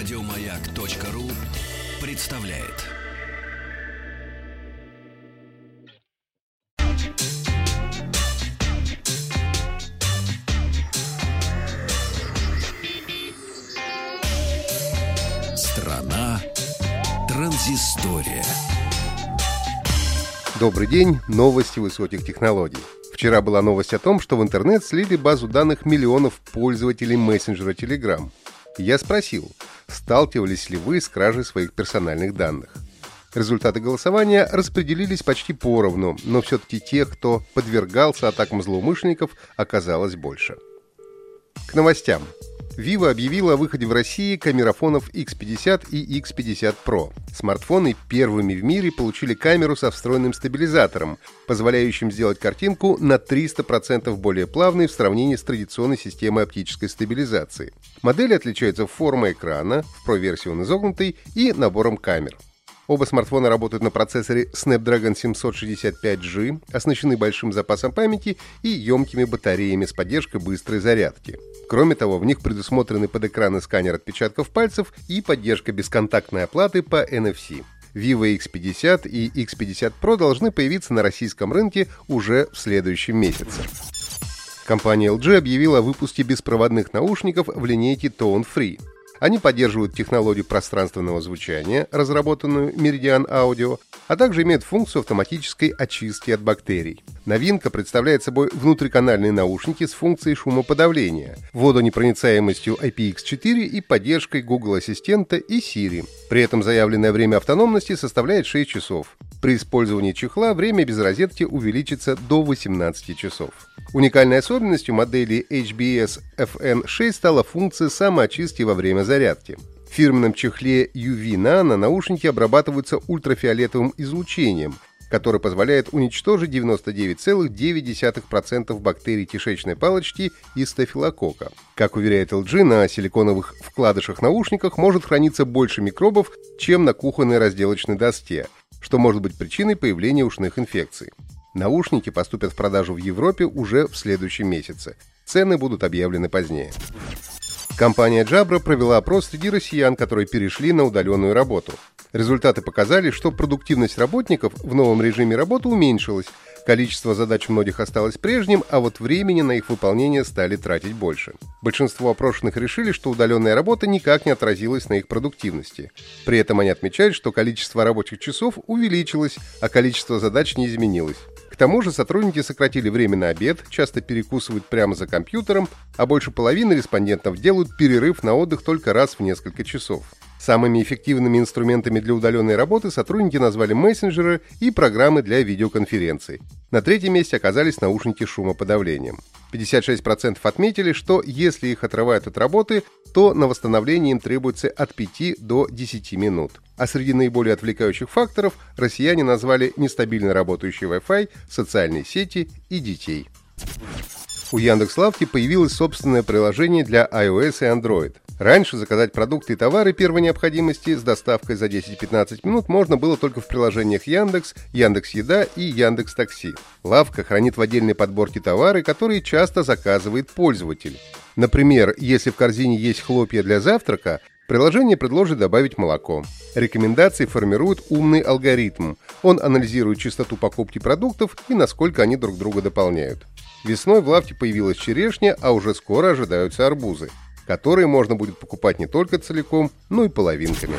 Радиомаяк.ру представляет. Страна транзистория. Добрый день, новости высоких технологий. Вчера была новость о том, что в интернет слили базу данных миллионов пользователей мессенджера Telegram. Я спросил, сталкивались ли вы с кражей своих персональных данных. Результаты голосования распределились почти поровну, но все-таки тех, кто подвергался атакам злоумышленников, оказалось больше. К новостям. Vivo объявила о выходе в России камерафонов X50 и X50 Pro. Смартфоны первыми в мире получили камеру со встроенным стабилизатором, позволяющим сделать картинку на 300% более плавной в сравнении с традиционной системой оптической стабилизации. Модели отличаются формой экрана, в Pro-версии он изогнутый, и набором камер. Оба смартфона работают на процессоре Snapdragon 765G, оснащены большим запасом памяти и емкими батареями с поддержкой быстрой зарядки. Кроме того, в них предусмотрены под экраны сканер отпечатков пальцев и поддержка бесконтактной оплаты по NFC. Vivo X50 и X50 Pro должны появиться на российском рынке уже в следующем месяце. Компания LG объявила о выпуске беспроводных наушников в линейке Tone Free. Они поддерживают технологию пространственного звучания, разработанную Meridian Audio, а также имеют функцию автоматической очистки от бактерий. Новинка представляет собой внутриканальные наушники с функцией шумоподавления, водонепроницаемостью IPX4 и поддержкой Google Ассистента и Siri. При этом заявленное время автономности составляет 6 часов. При использовании чехла время без розетки увеличится до 18 часов. Уникальной особенностью модели HBS FN6 стала функция самоочистки во время зарядки. В фирменном чехле UV Nano наушники обрабатываются ультрафиолетовым излучением, которое позволяет уничтожить 99,9% бактерий кишечной палочки и стафилококка. Как уверяет LG, на силиконовых вкладышах наушниках может храниться больше микробов, чем на кухонной разделочной доске, что может быть причиной появления ушных инфекций. Наушники поступят в продажу в Европе уже в следующем месяце. Цены будут объявлены позднее. Компания Jabra провела опрос среди россиян, которые перешли на удаленную работу. Результаты показали, что продуктивность работников в новом режиме работы уменьшилась, количество задач многих осталось прежним, а вот времени на их выполнение стали тратить больше. Большинство опрошенных решили, что удаленная работа никак не отразилась на их продуктивности. При этом они отмечают, что количество рабочих часов увеличилось, а количество задач не изменилось тому же сотрудники сократили время на обед, часто перекусывают прямо за компьютером, а больше половины респондентов делают перерыв на отдых только раз в несколько часов. Самыми эффективными инструментами для удаленной работы сотрудники назвали мессенджеры и программы для видеоконференций. На третьем месте оказались наушники с шумоподавлением. 56% отметили, что если их отрывают от работы, то на восстановление им требуется от 5 до 10 минут. А среди наиболее отвлекающих факторов россияне назвали нестабильно работающий Wi-Fi, социальные сети и детей. У Яндекс.Лавки появилось собственное приложение для iOS и Android. Раньше заказать продукты и товары первой необходимости с доставкой за 10-15 минут можно было только в приложениях Яндекс, Яндекс Еда и Яндекс Такси. Лавка хранит в отдельной подборке товары, которые часто заказывает пользователь. Например, если в корзине есть хлопья для завтрака, приложение предложит добавить молоко. Рекомендации формирует умный алгоритм. Он анализирует частоту покупки продуктов и насколько они друг друга дополняют. Весной в лавке появилась черешня, а уже скоро ожидаются арбузы, которые можно будет покупать не только целиком, но и половинками.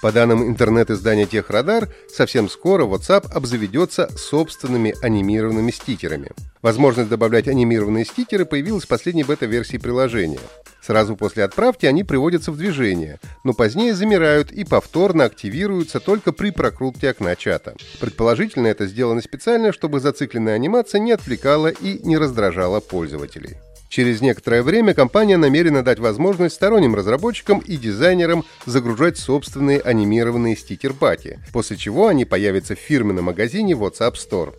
По данным интернет-издания Техрадар, совсем скоро WhatsApp обзаведется собственными анимированными стикерами. Возможность добавлять анимированные стикеры появилась в последней бета-версии приложения. Сразу после отправки они приводятся в движение, но позднее замирают и повторно активируются только при прокрутке окна чата. Предположительно, это сделано специально, чтобы зацикленная анимация не отвлекала и не раздражала пользователей. Через некоторое время компания намерена дать возможность сторонним разработчикам и дизайнерам загружать собственные анимированные стикер-паки, после чего они появятся в фирменном магазине WhatsApp Store.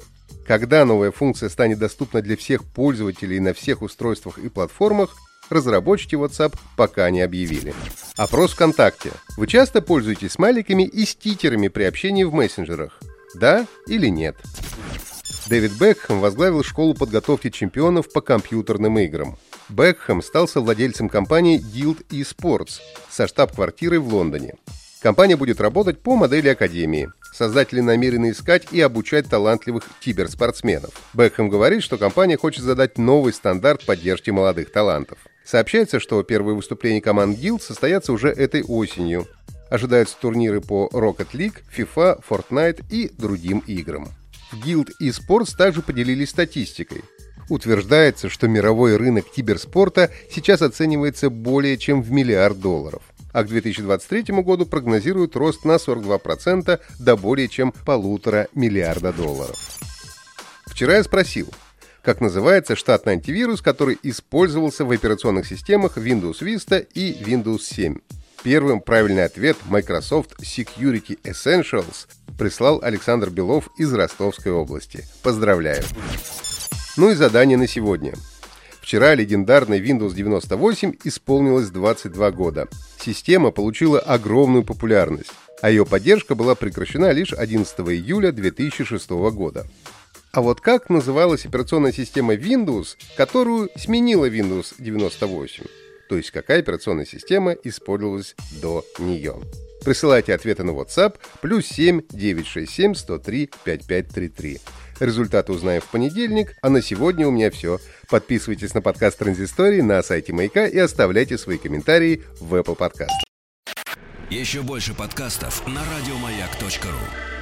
Когда новая функция станет доступна для всех пользователей на всех устройствах и платформах, разработчики WhatsApp пока не объявили. Опрос ВКонтакте. Вы часто пользуетесь смайликами и стикерами при общении в мессенджерах? Да или нет? Дэвид Бекхэм возглавил школу подготовки чемпионов по компьютерным играм. Бекхэм стал совладельцем компании Guild eSports со штаб-квартирой в Лондоне. Компания будет работать по модели Академии. Создатели намерены искать и обучать талантливых киберспортсменов. Бекхэм говорит, что компания хочет задать новый стандарт поддержки молодых талантов. Сообщается, что первые выступления команд Guild состоятся уже этой осенью. Ожидаются турниры по Rocket League, FIFA, Fortnite и другим играм. В Guild eSports также поделились статистикой. Утверждается, что мировой рынок киберспорта сейчас оценивается более чем в миллиард долларов а к 2023 году прогнозируют рост на 42% до более чем полутора миллиарда долларов. Вчера я спросил, как называется штатный антивирус, который использовался в операционных системах Windows Vista и Windows 7. Первым правильный ответ Microsoft Security Essentials прислал Александр Белов из Ростовской области. Поздравляю! Ну и задание на сегодня. Вчера легендарной Windows 98 исполнилось 22 года. Система получила огромную популярность, а ее поддержка была прекращена лишь 11 июля 2006 года. А вот как называлась операционная система Windows, которую сменила Windows 98? То есть какая операционная система использовалась до нее? Присылайте ответы на WhatsApp плюс 7 967 103 5533. Результаты узнаем в понедельник, а на сегодня у меня все. Подписывайтесь на подкаст Транзистории на сайте Маяка и оставляйте свои комментарии в Apple Podcast. Еще больше подкастов на радиомаяк.ру